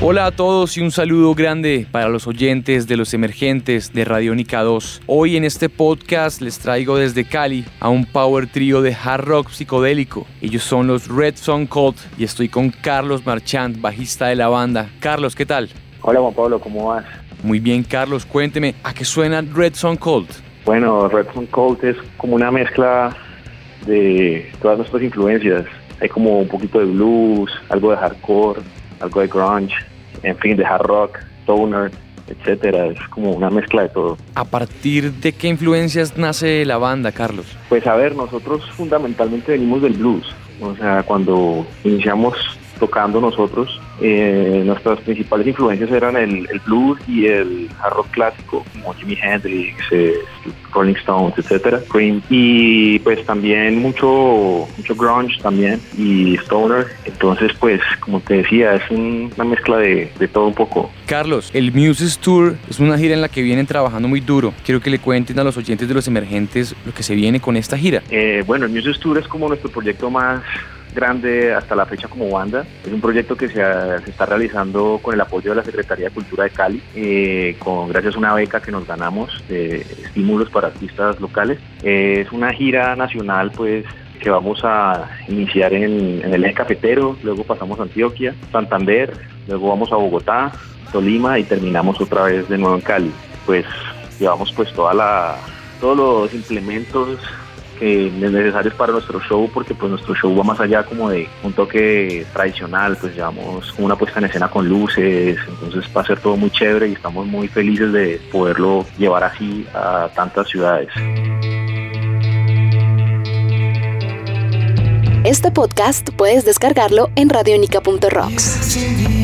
Hola a todos y un saludo grande para los oyentes de los emergentes de Radiónica 2. Hoy en este podcast les traigo desde Cali a un power trio de hard rock psicodélico. Ellos son los Red Song Cold y estoy con Carlos Marchand, bajista de la banda. Carlos, ¿qué tal? Hola Juan Pablo, ¿cómo vas? Muy bien, Carlos, cuénteme, ¿a qué suena Red Song Cold? Bueno, Red Song Cold es como una mezcla de todas nuestras influencias. Hay como un poquito de blues, algo de hardcore, algo de grunge, en fin, de hard rock, stoner, etcétera. Es como una mezcla de todo. ¿A partir de qué influencias nace la banda, Carlos? Pues a ver, nosotros fundamentalmente venimos del blues. O sea, cuando iniciamos tocando nosotros, eh, nuestras principales influencias eran el, blues y el hard rock clásico, como Jimi Hendrix, eh, Rolling Stones, etcétera, Cream, y pues también mucho, mucho grunge también y stoner. Entonces, pues, como te decía, es una mezcla de, todo un poco. Carlos, el Muses Tour es una gira en la que vienen trabajando muy duro. Quiero que le cuenten a los oyentes de los emergentes lo que se viene con esta gira. Eh, bueno, el Muses Tour es como nuestro proyecto más grande hasta la fecha como banda. Es un proyecto que se, está realizando con el apoyo de la Secretaría de Cultura de Cali, eh, con gracias a una beca que nos ganamos de estímulos para artistas locales. Eh, es una gira nacional, pues que vamos a iniciar en, el eje cafetero, luego pasamos a Antioquia, Santander, luego vamos a Bogotá, Tolima y terminamos otra vez de nuevo en Cali. Pues llevamos pues toda la, todos los implementos que necesarios para nuestro show porque pues nuestro show va más allá como de un toque tradicional, pues llevamos una puesta en escena con luces, entonces va a ser todo muy chévere y estamos muy felices de poderlo llevar así a tantas ciudades. Este podcast puedes descargarlo en radionica.rocks.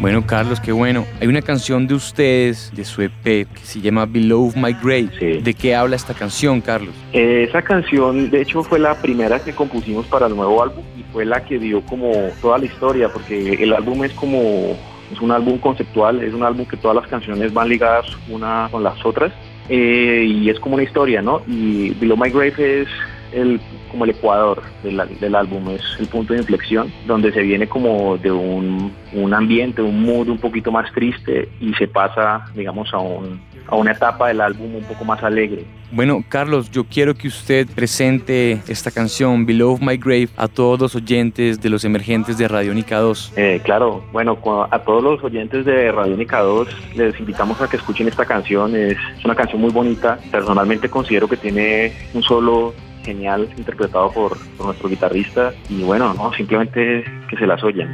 Bueno, Carlos, qué bueno. Hay una canción de ustedes, de su EP, que se llama Below My Grave. ¿De qué habla esta canción, Carlos? Eh, esa canción, de hecho, fue la primera que compusimos para el nuevo álbum y fue la que dio como toda la historia, porque el álbum es como es un álbum conceptual, es un álbum que todas las canciones van ligadas una con las otras eh, y es como una historia, ¿no? Y Below My Grave es el, como el ecuador del, del, álbum, es el punto de inflexión, donde se viene como de un, un, ambiente, un mood un poquito más triste y se pasa, digamos, a, un, a una etapa del álbum un poco más alegre. Bueno, Carlos, yo quiero que usted presente esta canción, Below My Grave, a todos los oyentes de los emergentes de Radiónica 2. Eh, claro, bueno, a todos los oyentes de Radiónica 2 les invitamos a que escuchen esta canción. Es una canción muy bonita. Personalmente considero que tiene un solo genial interpretado por, nuestro guitarrista y bueno, no, simplemente que se las oyen.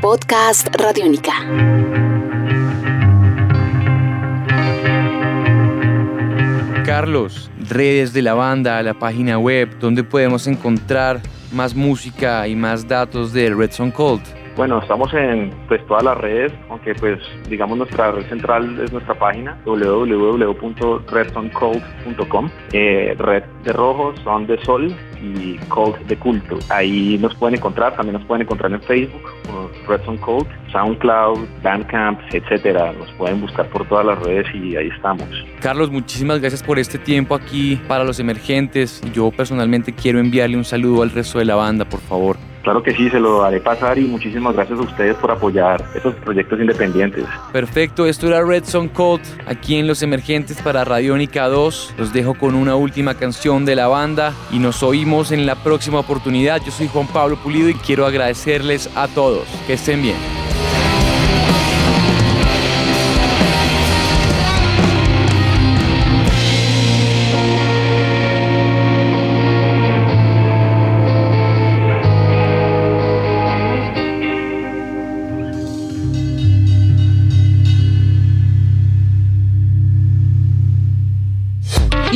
Podcast Radiónica. Carlos, redes de la banda, la página web, donde podemos encontrar más música y más datos de Red Song Cold. Bueno, estamos en pues, todas las redes, aunque pues digamos nuestra red central es nuestra página www.redsoncold.com. Eh, red de rojo, son de sol y cold de culto. Ahí nos pueden encontrar, también nos pueden encontrar en Facebook, Red Cold, SoundCloud, Bandcamp, etcétera. Nos pueden buscar por todas las redes y ahí estamos. Carlos, muchísimas gracias por este tiempo aquí para los emergentes. Yo personalmente quiero enviarle un saludo al resto de la banda, por favor. Claro que sí, se lo haré pasar y muchísimas gracias a ustedes por apoyar estos proyectos independientes. Perfecto, esto era Red Song Code aquí en Los Emergentes para Radiónica 2. Los dejo con una última canción de la banda y nos oímos en la próxima oportunidad. Yo soy Juan Pablo Pulido y quiero agradecerles a todos. Que estén bien.